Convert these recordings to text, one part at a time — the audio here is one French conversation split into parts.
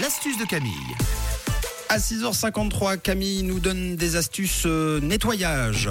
L'astuce de Camille. À 6h53, Camille nous donne des astuces euh, nettoyage.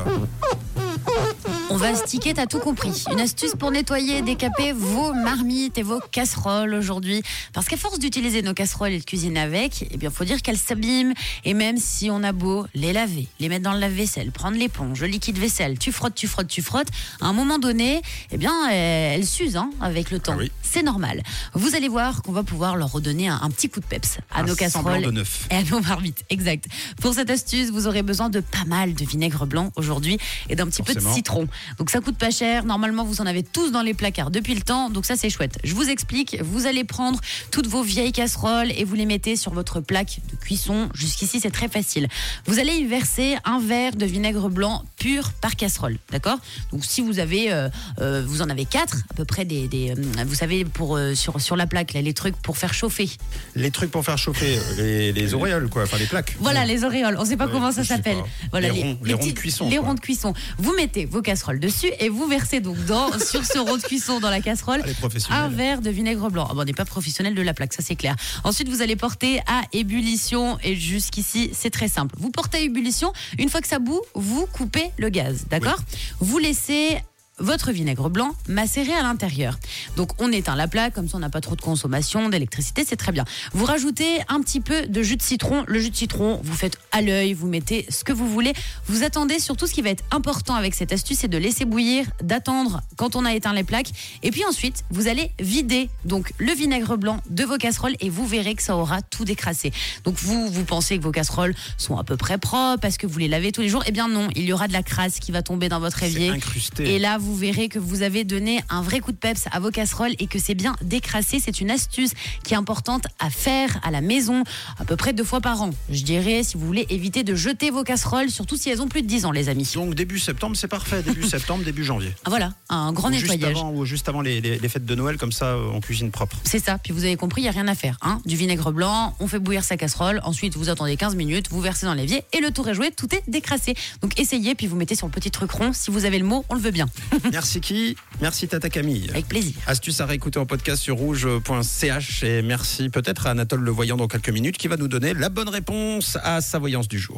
On va sticker, t'as tout compris. Une astuce pour nettoyer et décaper vos marmites et vos casseroles aujourd'hui. Parce qu'à force d'utiliser nos casseroles et de cuisiner avec, eh bien, faut dire qu'elles s'abîment. Et même si on a beau les laver, les mettre dans le lave-vaisselle, prendre l'éponge, le liquide vaisselle, tu frottes, tu frottes, tu frottes, à un moment donné, eh bien, elles s'usent hein, avec le temps. Ah oui. C'est normal. Vous allez voir qu'on va pouvoir leur redonner un, un petit coup de peps à Un nos casseroles de neuf. et à nos marmites, exact. Pour cette astuce, vous aurez besoin de pas mal de vinaigre blanc aujourd'hui et d'un petit peu de citron. Donc ça coûte pas cher. Normalement, vous en avez tous dans les placards depuis le temps. Donc ça, c'est chouette. Je vous explique. Vous allez prendre toutes vos vieilles casseroles et vous les mettez sur votre plaque de cuisson. Jusqu'ici, c'est très facile. Vous allez y verser un verre de vinaigre blanc pur par casserole. D'accord? Donc si vous avez, euh, euh, vous en avez quatre à peu près des, des, euh, vous savez pour euh, sur sur la plaque là, les trucs pour faire chauffer. Les trucs pour faire chauffer les, les auréoles, quoi, enfin les plaques. Voilà les auréoles. On sait pas Ouais, comment ça s'appelle. Voilà Les ronds- les ronds de cuisson, Les ronds de cuisson. Vous mettez vos casseroles dessus et vous versez donc dans sur ce rond de cuisson dans la casserole Ah, un verre de vinaigre blanc. Ah bon, on n'est pas professionnel de la plaque, ça c'est clair. Ensuite, vous allez porter à ébullition et jusqu'ici, c'est très simple. Vous portez à ébullition, une fois que ça bout, vous coupez le gaz, d'accord? Vous laissez votre vinaigre blanc macéré à l'intérieur. Donc on éteint la plaque, comme ça on n'a pas trop de consommation d'électricité, c'est très bien. Vous rajoutez un petit peu de jus de citron. Le jus de citron, vous faites à l'œil, vous mettez ce que vous voulez. Vous attendez surtout ce qui va être important avec cette astuce, c'est de laisser bouillir, d'attendre quand on a éteint les plaques. Et puis ensuite, vous allez vider donc le vinaigre blanc de vos casseroles et vous verrez que ça aura tout décrassé. Donc vous, vous pensez que vos casseroles sont à peu près propres parce que vous les lavez tous les jours? Eh bien non, il y aura de la crasse qui va tomber dans votre évier. incrusté. Et là, vous verrez que vous avez donné un vrai coup de peps à vos casseroles et que c'est bien décrassé. C'est une astuce qui est importante à faire à la maison à peu près deux fois par an. Je dirais, si vous voulez éviter de jeter vos casseroles, surtout si elles ont plus de 10 ans, les amis. Donc début septembre, c'est parfait. Début septembre, début janvier. Ah, Voilà, un grand Ou juste nettoyage. avant, ou juste avant les, les- les fêtes de Noël, comme ça, on cuisine propre. C'est ça, puis vous avez compris, il n'y a rien à faire. Hein du vinaigre blanc, on fait bouillir sa casserole, ensuite vous attendez 15 minutes, vous versez dans l'évier et le tour est joué, tout est décrassé. Donc essayez, puis vous mettez sur le petit truc rond. Si vous avez le mot, on le veut bien. Merci qui Merci Tata Camille. Avec plaisir. Astuce à réécouter en podcast sur rouge.ch et merci peut-être à Anatole Le Voyant dans quelques minutes qui va nous donner la bonne réponse à sa voyance du jour.